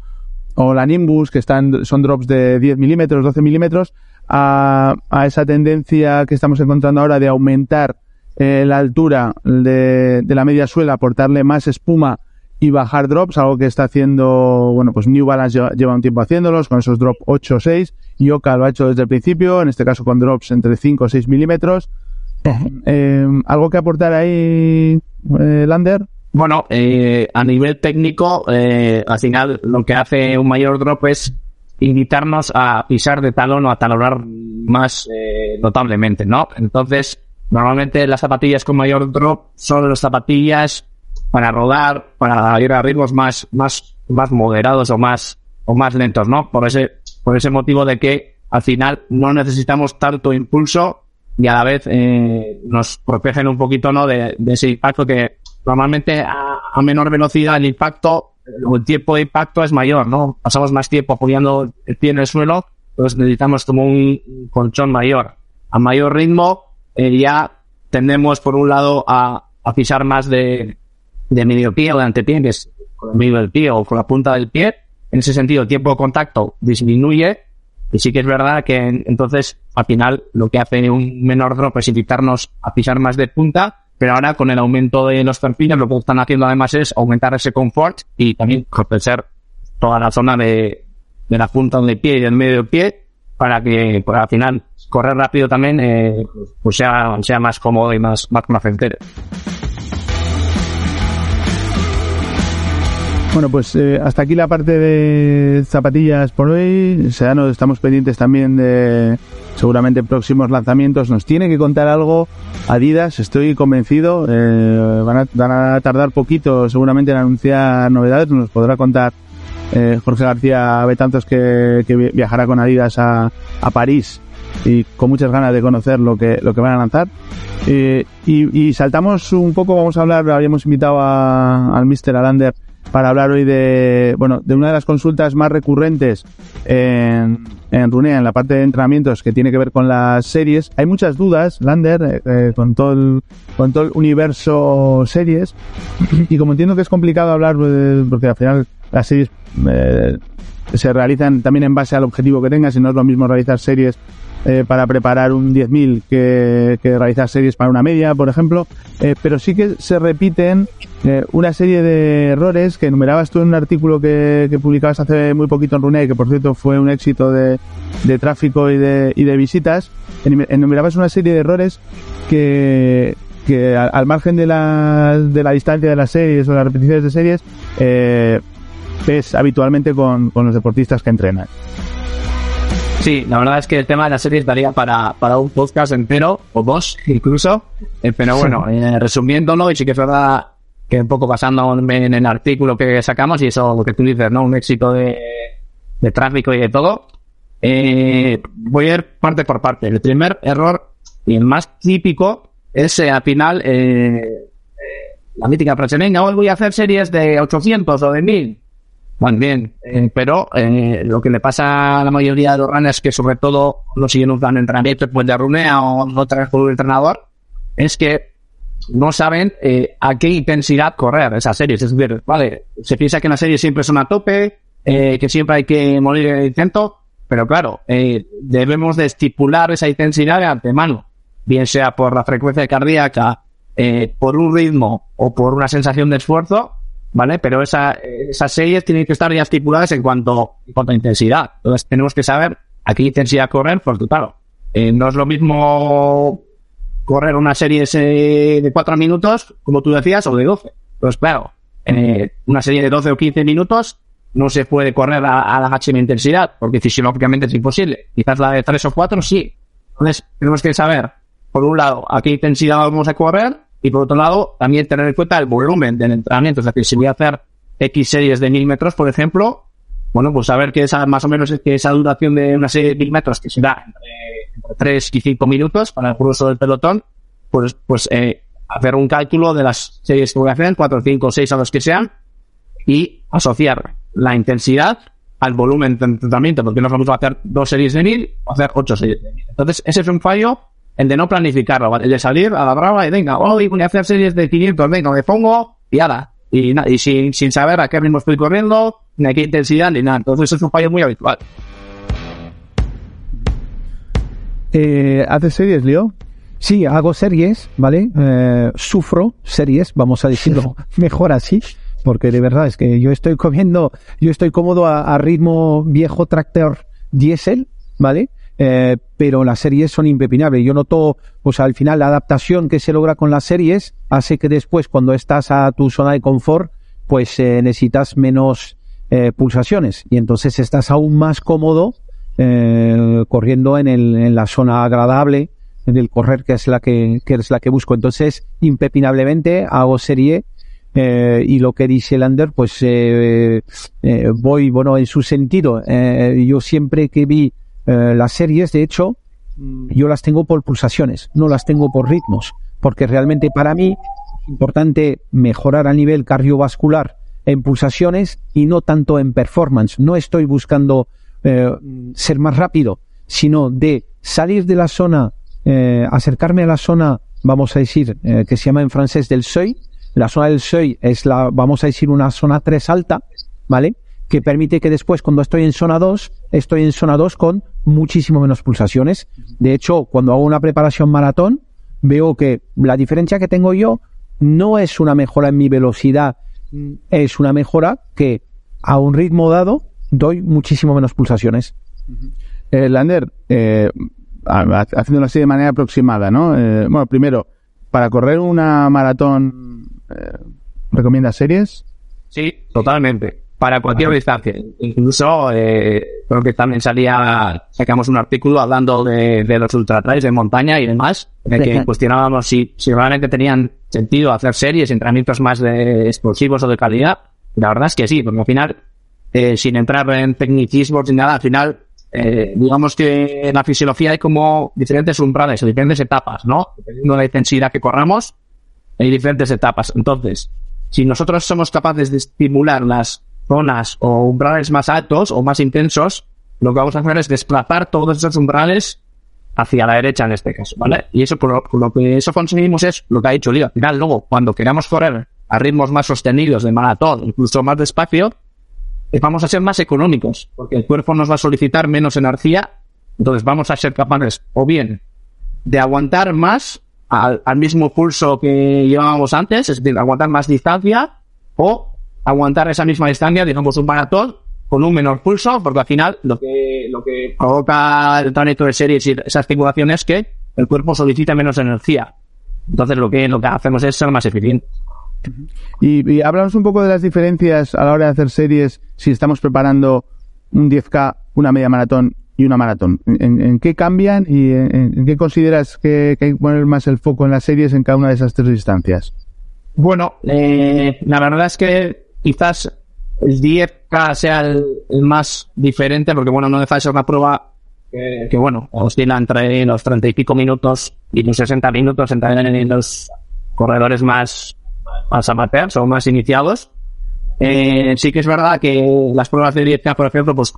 o la Nimbus, que están, son drops de 10 milímetros, 12 milímetros, a, a esa tendencia que estamos encontrando ahora de aumentar eh, la altura de, de la media suela, aportarle más espuma y bajar drops, algo que está haciendo, bueno, pues New Balance lleva, lleva un tiempo haciéndolos con esos drop 8 o 6 y Oka lo ha hecho desde el principio, en este caso con drops entre 5 o 6 milímetros. Eh, ¿Algo que aportar ahí, eh, Lander? Bueno, eh, a nivel técnico, eh, al final lo que hace un mayor drop es invitarnos a pisar de talón o a talonar más notablemente, ¿no? Entonces, normalmente las zapatillas con mayor drop son las zapatillas para rodar, para ir a ritmos más, más, más moderados o más, o más lentos, ¿no? Por ese, por ese motivo de que al final no necesitamos tanto impulso y a la vez eh, nos protegen un poquito, ¿no? De, de ese impacto que normalmente a, a menor velocidad el impacto o el tiempo de impacto es mayor, ¿no? Pasamos más tiempo apoyando el pie en el suelo, entonces necesitamos como un colchón mayor. A mayor ritmo, eh, ya tendemos por un lado a, a pisar más de, de medio pie o de antepié, que es con el medio del pie o con la punta del pie. En ese sentido, el tiempo de contacto disminuye. Y sí que es verdad que en- entonces, al final, lo que hace un menor drop es invitarnos a pisar más de punta, pero ahora con el aumento de los perfiles, lo que están haciendo además es aumentar ese confort y también compensar toda la zona de, de la punta del pie y del medio pie para que pues, al final correr rápido también eh, pues sea, sea más cómodo y más, más placentero. Bueno, pues eh, hasta aquí la parte de zapatillas por hoy. Seano, estamos pendientes también de seguramente próximos lanzamientos. Nos tiene que contar algo Adidas, estoy convencido. Eh, van, a, van a tardar poquito seguramente en anunciar novedades. Nos podrá contar eh, Jorge García Betanzos que, que vi- viajará con Adidas a, a París y con muchas ganas de conocer lo que, lo que van a lanzar. Eh, y, y saltamos un poco, vamos a hablar, habíamos invitado a- al Mr. Alander para hablar hoy de, bueno, de una de las consultas más recurrentes en, en Runea, en la parte de entrenamientos que tiene que ver con las series. Hay muchas dudas, Lander, eh, eh, con todo el, con todo el universo series. Y como entiendo que es complicado hablar, eh, porque al final las series eh, se realizan también en base al objetivo que tengas, y no es lo mismo realizar series eh, para preparar un 10.000 que, que realizar series para una media, por ejemplo. Eh, pero sí que se repiten eh, una serie de errores que enumerabas tú en un artículo que, publicabas hace muy poquito en Runea y que por cierto fue un éxito de, tráfico y de, y de visitas. Enumer- Enumerabas una serie de errores que, al margen de la, de la distancia de las series o las repeticiones de series, eh, ves habitualmente con, con los deportistas que entrenan. Sí, la verdad es que el tema de las series daría para, para un podcast entero, o dos incluso. Eh, pero bueno, eh, resumiéndolo, y sí que es verdad que un poco basando en, en el artículo que sacamos, y eso lo que tú dices, ¿no? Un éxito de, de tráfico y de todo. Eh, voy a ir parte por parte. El primer error, y el más típico, es eh, al final eh, eh, la mítica frase, venga, hoy voy a hacer series de 800 o de 1000. Van bien. Eh, pero eh, lo que le pasa a la mayoría de los runners que sobre todo no siguen un plan de entrenamiento después de runea o no traen con un entrenador, es que no saben eh, a qué intensidad correr esas series. Es decir, vale, se piensa que las series siempre son a tope, eh, que siempre hay que morir en el intento, pero claro, eh, debemos de estipular esa intensidad de antemano, bien sea por la frecuencia cardíaca, eh, por un ritmo o por una sensación de esfuerzo, ¿vale? Pero esa, esas series tienen que estar ya estipuladas en cuanto, en cuanto a intensidad. Entonces tenemos que saber a qué intensidad correr, porque claro, eh, no es lo mismo correr una serie ese de 4 minutos, como tú decías, o de 12. Pues claro, eh, una serie de 12 o 15 minutos no se puede correr a, a la máxima intensidad, porque fisiológicamente es imposible. Quizás la de 3 o 4 sí. Entonces, tenemos que saber, por un lado, a qué intensidad vamos a correr, y por otro lado, también tener en cuenta el volumen del entrenamiento. Es decir, si voy a hacer X series de 1000 metros, por ejemplo, bueno, pues saber que esa, más o menos, que esa duración de una serie de 1000 metros, que será entre, entre 3 y 5 minutos para el grueso del pelotón, pues, pues, eh, hacer un cálculo de las series que voy a hacer, 4, 5, 6 a los que sean, y asociar la intensidad al volumen de entrenamiento, porque no vamos a hacer dos series de 1000 o hacer 8 series de 1000. Entonces, ese es un fallo, el de no planificarlo, ¿vale? El de salir a la brava y venga, hoy voy a hacer series de 500, venga, me pongo y nada. Y, y sin, sin saber a qué ritmo estoy corriendo, ni a qué intensidad, ni nada. Entonces, es un fallo muy habitual. Eh, ¿Haces series, Leo? Sí, hago series, ¿vale? Eh, sufro series, vamos a decirlo mejor así, porque de verdad es que yo estoy comiendo, yo estoy cómodo a, a ritmo viejo tractor diésel, ¿vale? Eh, pero las series son impepinables. Yo noto, pues al final la adaptación que se logra con las series hace que después cuando estás a tu zona de confort, pues eh, necesitas menos eh, pulsaciones y entonces estás aún más cómodo eh, corriendo en, el, en la zona agradable del correr que es la que, que es la que busco. Entonces, impepinablemente hago serie y lo que dice Lander, pues voy, bueno, en su sentido. Yo siempre que vi eh, las series, de hecho, mm, yo las tengo por pulsaciones, no las tengo por ritmos, porque realmente para mí es importante mejorar a nivel cardiovascular en pulsaciones y no tanto en performance. No estoy buscando eh, ser más rápido, sino de salir de la zona, eh, acercarme a la zona, vamos a decir, eh, que se llama en francés del seuil. La zona del seuil es la, vamos a decir, una zona 3 alta, ¿vale? Que permite que después, cuando estoy en zona 2, estoy en zona 2 con muchísimo menos pulsaciones. De hecho, cuando hago una preparación maratón, veo que la diferencia que tengo yo no es una mejora en mi velocidad, es una mejora que a un ritmo dado doy muchísimo menos pulsaciones. Eh, Lander, eh, haciéndolo así de manera aproximada, ¿no? Eh, bueno, primero, para correr una maratón, eh, ¿recomiendas series? Sí, totalmente. Para cualquier distancia. Incluso, eh, creo que también salía, sacamos un artículo hablando de, de los ultratrails de montaña y demás, en el que cuestionábamos si, si realmente tenían sentido hacer series, entrenamientos más de explosivos o de calidad. La verdad es que sí, porque al final, eh, sin entrar en tecnicismos ni nada, al final, eh, digamos que en la fisiología hay como diferentes umbrales o diferentes etapas, ¿no? Dependiendo de la intensidad que corramos, hay diferentes etapas. Entonces, si nosotros somos capaces de estimular las zonas o umbrales más altos o más intensos, lo que vamos a hacer es desplazar todos esos umbrales hacia la derecha en este caso, ¿vale? Y eso, por lo, que eso conseguimos es lo que ha dicho Leo. Al final, luego, cuando queramos correr a ritmos más sostenidos de maratón, incluso más despacio, eh, vamos a ser más económicos, porque el cuerpo nos va a solicitar menos energía, entonces vamos a ser capaces o bien de aguantar más al mismo pulso que llevábamos antes, es decir, aguantar más distancia, o aguantar esa misma distancia, digamos un maratón, con un menor pulso, porque al final lo que, lo que provoca el tránsito de series y esa estimulación es que el cuerpo solicita menos energía. Entonces lo que, lo que hacemos es ser más eficientes. Y, y háblanos un poco de las diferencias a la hora de hacer series si estamos preparando un 10K, una media maratón y una maratón. ¿En, en qué cambian y en, en qué consideras que, que hay que poner más el foco en las series en cada una de esas tres distancias? Bueno, eh, la verdad es que quizás el 10K sea el, el más diferente, porque bueno, no deja de ser una prueba que, que, bueno, oscila entre los 30 y pico minutos y los 60 minutos en, los corredores más, más amateurs o más iniciados. Eh, sí que es verdad que las pruebas de dieta, por ejemplo, pues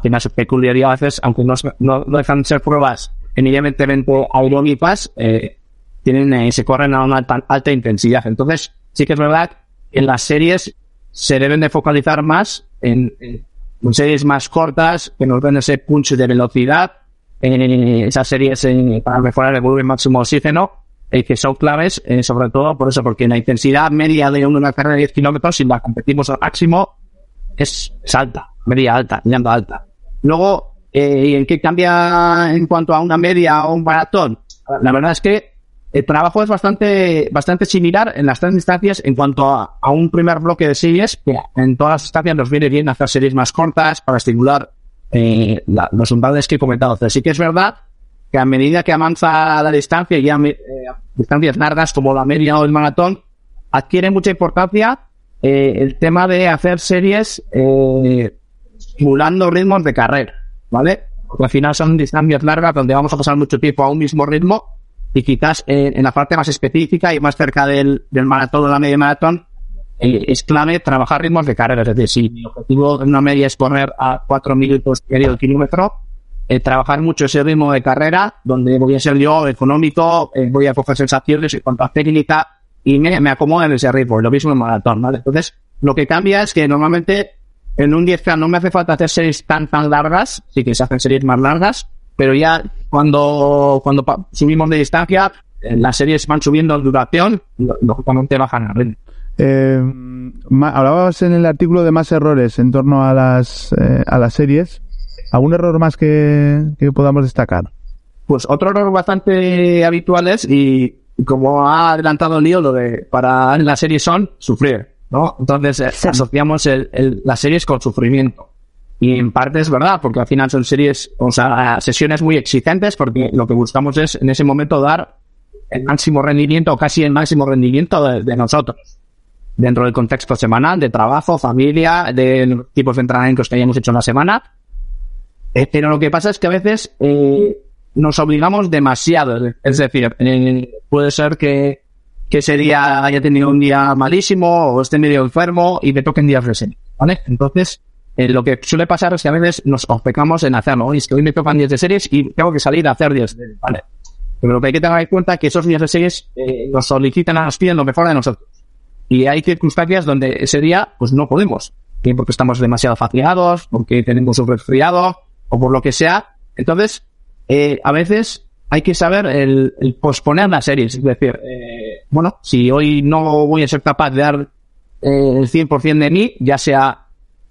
tienen sus peculiaridades, aunque no, no, no dejan de ser pruebas eminentemente aeróbicas, eh, tienen, eh, se corren a una alta, alta intensidad. Entonces, sí que es verdad en las series se deben de focalizar más en, en series más cortas, que nos den ese punch de velocidad, en esas series eh, para mejorar el volumen máximo de oxígeno, eh, que son claves, eh, sobre todo por eso, porque la intensidad media de una carrera de 10 kilómetros, si la competimos al máximo, es, es alta, media alta, tirando alta. Luego, eh, ¿en qué cambia en cuanto a una media o un maratón? La verdad es que el trabajo es bastante, bastante similar en las tres distancias en cuanto a, un primer bloque de series, que en todas las distancias nos viene bien hacer series más cortas para estimular eh, la- los umbrales que he comentado. Pero sí que es verdad que a medida que avanza la distancia, ya eh, distancias largas como la media o el maratón, adquiere mucha importancia eh, el tema de hacer series eh, simulando ritmos de carrera, ¿vale? Porque al final son distancias largas donde vamos a pasar mucho tiempo a un mismo ritmo y quizás eh, en la parte más específica y más cerca del, del maratón o la media maratón eh, es clave trabajar ritmos de carrera. Es decir, si mi objetivo en una media es correr a 4 minutos y medio kilómetro, eh, trabajar mucho ese ritmo de carrera, donde voy a ser yo económico, eh, voy a coger sensaciones en cuanto a técnica y me, me acomodo en ese ritmo. Lo mismo en maratón, ¿vale? Entonces, lo que cambia es que normalmente en un 10K no me hace falta hacer series tan, tan largas, sí que se hacen series más largas, pero ya cuando, cuando subimos de distancia, eh, las series van subiendo en duración, lógicamente bajan el ritmo. Eh, ma- hablabas en el artículo de más errores en torno a las, eh, a las series. ¿Algún error más que, que podamos destacar? Pues otro error bastante habitual es, y como ha adelantado Leo, lo de para en la serie son sufrir, ¿no? Entonces eh, asociamos el, el- las series con sufrimiento. Y en parte es verdad, porque al final son series, o sea, sesiones muy exigentes, porque lo que buscamos es en ese momento dar el máximo rendimiento o casi el máximo rendimiento de, nosotros. Dentro del contexto semanal, de trabajo, familia, de tipos de entrenamientos que hayamos hecho en la semana. Eh, pero lo que pasa es que a veces eh, nos obligamos demasiado. Es decir, eh, puede ser que, que ese día haya tenido un día malísimo o esté medio enfermo y me toquen días de ¿vale? Entonces, eh, lo que suele pasar es que a veces nos obcecamos en hacerlo. Oye, es que hoy me tocan días de series y tengo que salir a hacer días de series, ¿vale? Pero lo que hay que tener en cuenta es que esos días de series eh, nos solicitan, nos piden lo mejor de nosotros. Y hay circunstancias donde ese día, pues no podemos. Bien porque estamos demasiado fatigados, porque tenemos un resfriado, o por lo que sea. Entonces, eh, a veces hay que saber el, el posponer las series. Es decir, eh, bueno, si hoy no voy a ser capaz de dar eh, el 100% de mí, ya sea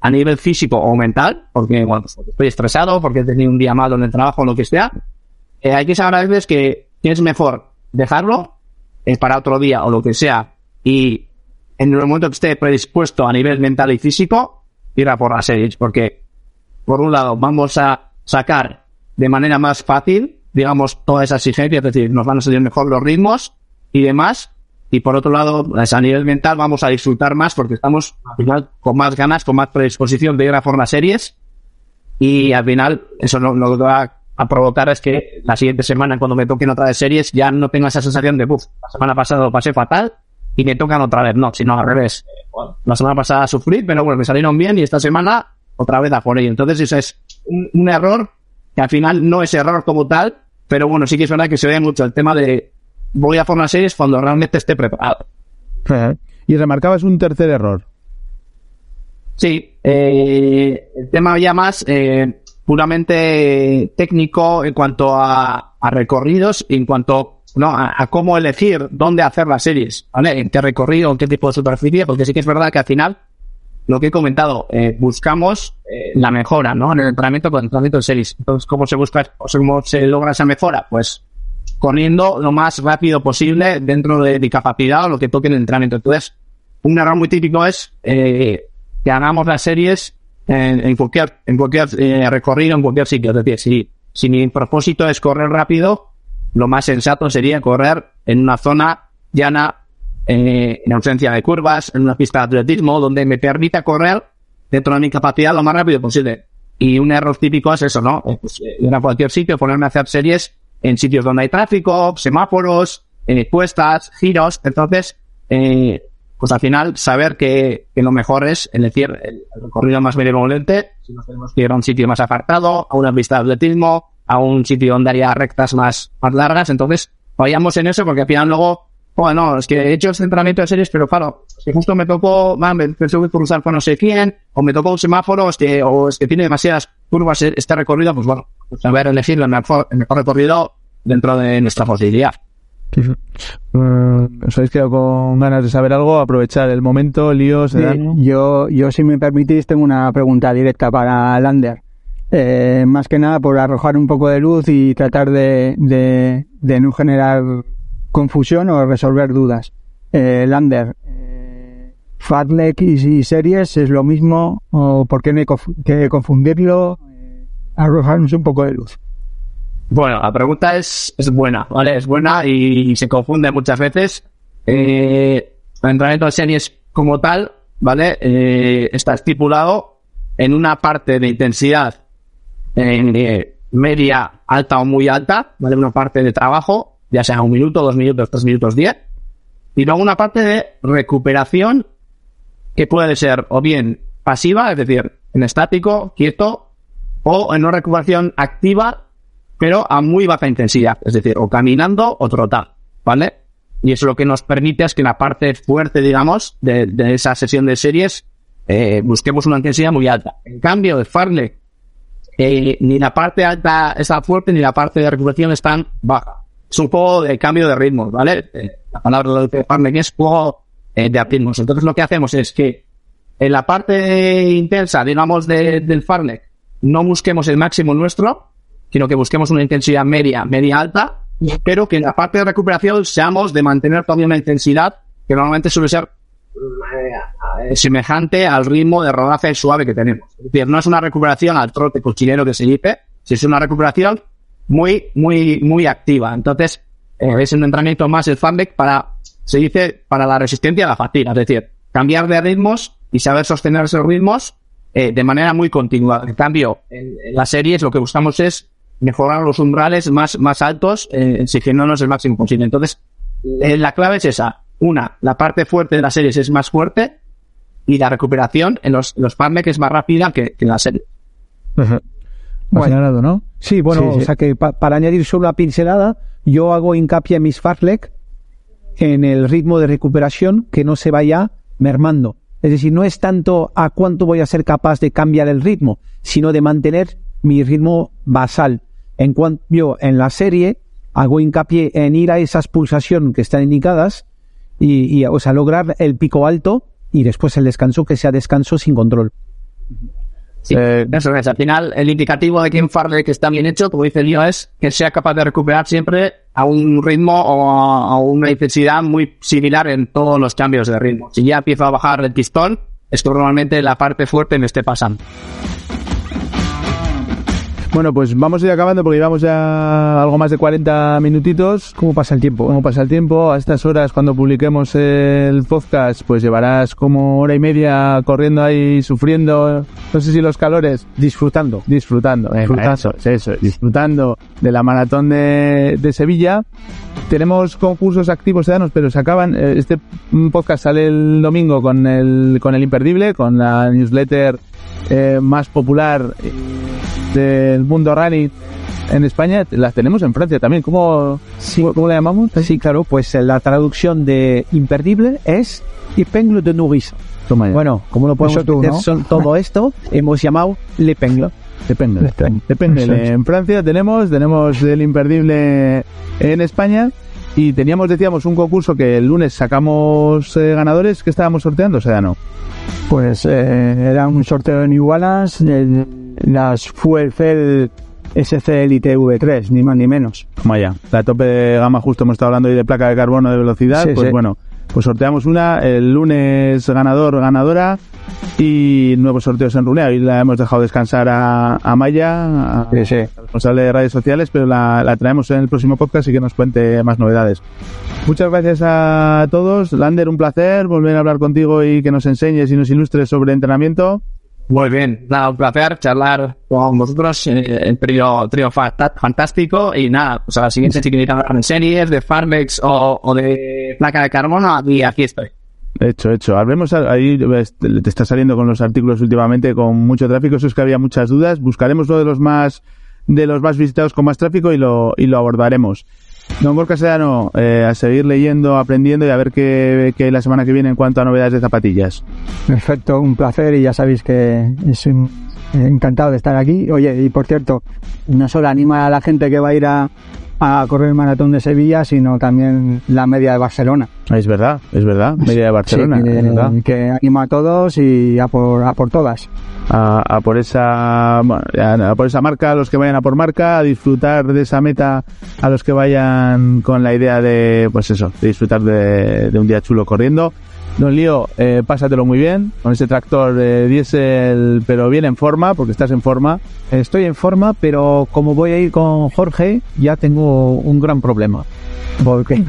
a nivel físico o mental, porque pues estoy estresado, porque he tenido un día malo en el trabajo o lo que sea, eh, hay que saber a veces que es mejor dejarlo eh, para otro día o lo que sea y en el momento que esté predispuesto a nivel mental y físico, ir a por las series, porque por un lado vamos a sacar de manera más fácil, digamos, toda esa exigencia, es decir, nos van a salir mejor los ritmos y demás, y por otro lado, pues, a nivel mental vamos a disfrutar más porque estamos al final con más ganas, con más predisposición de ir a por las series, y al final eso lo, lo que va a provocar es que la siguiente semana, cuando me toquen otra vez series, ya no tengo esa sensación de, uff, la semana pasada lo pasé fatal y me tocan otra vez. No, sino al revés. La semana pasada sufrí, pero bueno, me salieron bien y esta semana otra vez a por ello. Entonces eso es un, un error que al final no es error como tal, pero bueno, sí que es verdad que se ve mucho el tema de voy a por las series cuando realmente esté preparado. Y remarcabas un tercer error. Sí, eh, el tema ya más eh, puramente técnico en cuanto a, a recorridos, en cuanto no, a, a cómo elegir dónde hacer las series, ¿vale? En qué recorrido, en qué tipo de superficie, porque sí que es verdad que al final, lo que he comentado, eh, buscamos eh, la mejora, ¿no? En el entrenamiento con el entrenamiento de series. Entonces, ¿cómo se busca, o sea, cómo se logra esa mejora? Pues corriendo lo más rápido posible dentro de mi capacidad o lo que toque en el entrenamiento. Entonces, un error muy típico es eh, que hagamos las series en, en cualquier, en cualquier eh, recorrido, en cualquier sitio. Es decir, si, si mi propósito es correr rápido, lo más sensato sería correr en una zona llana, eh, en ausencia de curvas, en una pista de atletismo, donde me permita correr dentro de mi capacidad lo más rápido posible. Y un error típico es eso, ¿no? Eh, Pues, eh, ir a cualquier sitio, ponerme a hacer series en sitios donde hay tráfico, semáforos, eh, puestas, giros. Entonces, eh, pues al final saber que, que lo mejor es, es decir, el, recorrido más benevolente, si nos tenemos que ir a un sitio más apartado, a una pista de atletismo, a un sitio donde haya rectas más, más largas, entonces vayamos en eso porque al final luego, bueno, es que he hecho este entrenamiento de series, pero claro, si justo me tocó, man, me tengo que cruzar con no sé quién, o me tocó un semáforo, es que, o es que tiene demasiadas curvas este recorrido, pues bueno, saber elegir el mejor, el mejor recorrido dentro de nuestra posibilidad. Mm, ¿Os habéis quedado con ganas de saber algo? Aprovechar el momento, líos, Sí, yo, yo, si me permitís, tengo una pregunta directa para Lander. Eh, más que nada por arrojar un poco de luz y tratar de, de, de no generar confusión o resolver dudas. Eh, Lander, eh, y, y series es lo mismo o por qué no hay conf- que confundirlo? Arrojarnos un poco de luz. Bueno, la pregunta es, es buena, ¿vale? Es buena y se confunde muchas veces. Eh, el entrenamiento de series como tal, ¿vale? Eh, está estipulado en una parte de intensidad eh, media, alta o muy alta, ¿vale? Una parte de trabajo, ya sea un minuto, dos minutos, tres minutos, diez. Y luego una parte de recuperación que puede ser o bien pasiva, es decir, en estático, quieto, o en una recuperación activa, pero a muy baja intensidad, es decir, o caminando o trotar, ¿vale? Y eso lo que nos permite es que en la parte fuerte, digamos, de, esa sesión de series, eh, busquemos una intensidad muy alta. En cambio, de Farlek, eh, ni la parte alta está fuerte, ni la parte de recuperación están baja. Es un juego de cambio de ritmos, ¿vale? Eh, la palabra de Farlek es juego eh, de ritmos. Entonces lo que hacemos es que en la parte intensa, digamos, de- del Farlek, no busquemos el máximo nuestro, sino que busquemos una intensidad media, media alta, pero que en la parte de recuperación seamos de mantener todavía una intensidad que normalmente suele ser eh, semejante al ritmo de rodaje suave que tenemos. Es decir, no es una recuperación al trote cochinero que se dice, si es una recuperación muy, muy, muy activa. Entonces, eh, es un entrenamiento más el fanback para, se dice, para la resistencia a la fatiga, es decir, cambiar de ritmos y saber sostener esos ritmos eh, de manera muy continua. En cambio, en, en las series lo que buscamos es mejorar los umbrales más, más altos, eh, exigiéndonos el máximo posible. Entonces, eh, la clave es esa. Una, la parte fuerte de las series es más fuerte y la recuperación en los, los es más rápida que, que en la serie. Has Bueno. señalado, ¿no? Sí, bueno, Sí, sí. o sea que pa- para añadir solo una pincelada, yo hago hincapié en mis Fartlek en el ritmo de recuperación que no se vaya mermando. Es decir, no es tanto a cuánto voy a ser capaz de cambiar el ritmo, sino de mantener mi ritmo basal. En cambio, en la serie hago hincapié en ir a esas pulsaciones que están indicadas y, y, o sea, lograr el pico alto y después el descanso que sea descanso sin control. Sí, Eh, eso es. Al final, el indicativo de que un farlek está bien hecho, como dice Lío, es que sea capaz de recuperar siempre a un ritmo o a, a una intensidad muy similar en todos los cambios de ritmo. Si ya empieza a bajar el pistón, es que normalmente la parte fuerte me esté pasando. Bueno, pues vamos a ir acabando porque llevamos ya algo más de 40 minutitos. ¿Cómo pasa el tiempo? ¿Cómo pasa el tiempo? A estas horas, cuando publiquemos el podcast, pues llevarás como hora y media corriendo ahí, sufriendo, no sé si los calores, Disfrutando. disfrutando, Disfrutando. eso, es eso, disfrutando de la maratón de, de Sevilla. Tenemos concursos activos danos, pero se acaban. eh, Este podcast sale el domingo con el, con el imperdible, con la newsletter eh, más popular eh, del mundo running en España. Las tenemos en Francia también. ¿Cómo, cómo, cómo la llamamos? Sí, claro, pues eh, la traducción de imperdible es Épingle de nourrice. Bueno, como lo podemos tú, meter ¿no? son todo esto, hemos llamado L'Épingle. Depende. Depende. En Francia tenemos, tenemos el imperdible en España y teníamos, decíamos, un concurso que el lunes sacamos eh, ganadores que estábamos sorteando, o sea, no. Pues eh, era un sorteo en Igualas, de las Fuel Cell SC Elite V3, ni más ni menos. Vaya, la tope de gama justo hemos estado hablando hoy de placa de carbono de velocidad, Sí, pues sí. bueno, pues sorteamos una, el lunes ganador, ganadora y nuevos sorteos en Runea. Hoy la hemos dejado descansar a, a Maya, a, Sí, sí. responsable de redes sociales, pero la, la traemos en el próximo podcast y que nos cuente más novedades. Muchas gracias a todos. Lander, un placer volver a hablar contigo y que nos enseñes y nos ilustres sobre entrenamiento. Muy bien, nada, un placer charlar con vosotros, eh, el trío, trío fantástico y nada, pues a la siguiente si queréis hablar de series, de Farmex o, o de placa de carbono, y aquí estoy. Hecho, hecho. Hablemos ahí, te está saliendo con los artículos últimamente con mucho tráfico, eso es que había muchas dudas. Buscaremos uno de los más de los más visitados con más tráfico y lo, y lo abordaremos. Don Gorka Sedano, eh, a seguir leyendo, aprendiendo y a ver qué, qué la semana que viene en cuanto a novedades de zapatillas. Perfecto, un placer y ya sabéis que es un- encantado de estar aquí. Oye, y por cierto, no solo anima a la gente que va a ir a, a correr el maratón de Sevilla, sino también la media de Barcelona. Es verdad, es verdad, media de Barcelona, Sí, que, es verdad. que anima a todos y a por, a por todas. A, a por esa a por esa marca, a los que vayan a por marca, a disfrutar de esa meta, a los que vayan con la idea de, pues eso, de disfrutar de, de un día chulo corriendo. Don Lío, eh, pásatelo muy bien con ese tractor eh, diésel, pero bien en forma, porque estás en forma. Estoy en forma, pero como voy a ir con Jorge, ya tengo un gran problema. Porque,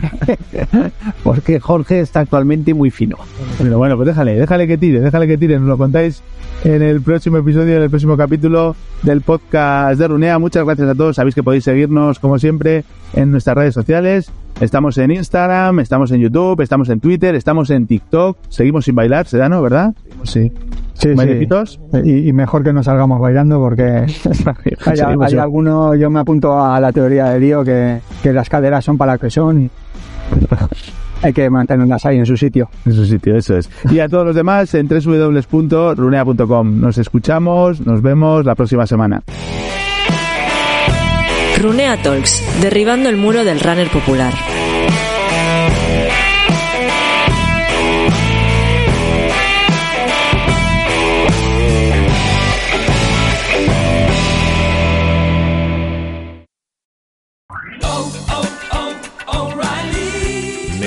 porque Jorge está actualmente muy fino. Pero bueno, pues déjale, déjale que tire, déjale que tire. Nos lo contáis en el próximo episodio, en el próximo capítulo del podcast de Runea. Muchas gracias a todos. Sabéis que podéis seguirnos, como siempre, en nuestras redes sociales. Estamos en Instagram, estamos en YouTube, estamos en Twitter, estamos en TikTok. Seguimos sin bailar, Sedano, ¿verdad? Sí. Sí, sí. Y, y mejor que no salgamos bailando porque hay, hay sin- alguno, yo me apunto a la teoría de Lío que, que las caderas son para lo que son y hay que mantenerlas ahí en su sitio. En su sitio, eso es. Y a todos los demás en www.runea.com. Nos escuchamos, nos vemos la próxima semana. Runea Talks, derribando el muro del runner popular.